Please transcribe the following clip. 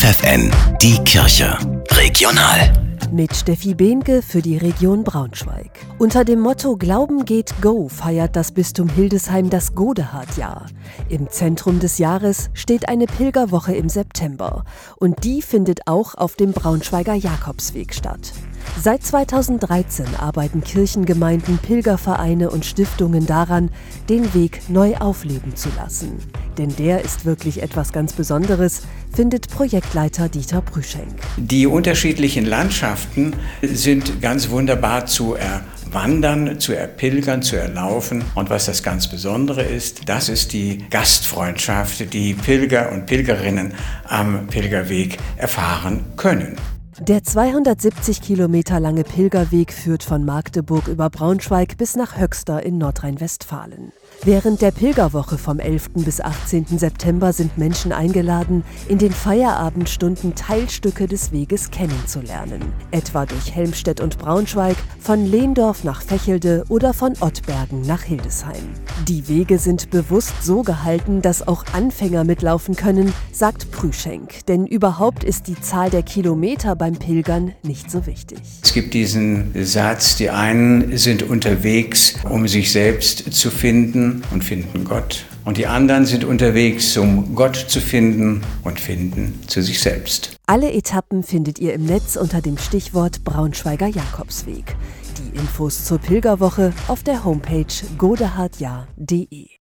FFN, die Kirche. Regional. Mit Steffi Behnke für die Region Braunschweig. Unter dem Motto Glauben geht Go feiert das Bistum Hildesheim das Godehard-Jahr. Im Zentrum des Jahres steht eine Pilgerwoche im September. Und die findet auch auf dem Braunschweiger Jakobsweg statt. Seit 2013 arbeiten Kirchengemeinden, Pilgervereine und Stiftungen daran, den Weg neu aufleben zu lassen. Denn der ist wirklich etwas ganz Besonderes, findet Projektleiter Dieter Brüschenk. Die unterschiedlichen Landschaften sind ganz wunderbar zu erwandern, zu erpilgern, zu erlaufen. Und was das ganz Besondere ist, das ist die Gastfreundschaft, die Pilger und Pilgerinnen am Pilgerweg erfahren können. Der 270 Kilometer lange Pilgerweg führt von Magdeburg über Braunschweig bis nach Höxter in Nordrhein-Westfalen. Während der Pilgerwoche vom 11. bis 18. September sind Menschen eingeladen, in den Feierabendstunden Teilstücke des Weges kennenzulernen. Etwa durch Helmstedt und Braunschweig, von Lehndorf nach Fächelde oder von Ottbergen nach Hildesheim. Die Wege sind bewusst so gehalten, dass auch Anfänger mitlaufen können, sagt Prüschenk. Denn überhaupt ist die Zahl der Kilometer beim Pilgern nicht so wichtig. Es gibt diesen Satz, die einen sind unterwegs, um sich selbst zu finden und finden Gott. Und die anderen sind unterwegs, um Gott zu finden und finden zu sich selbst. Alle Etappen findet ihr im Netz unter dem Stichwort Braunschweiger Jakobsweg. Die Infos zur Pilgerwoche auf der Homepage godehardjahr.de.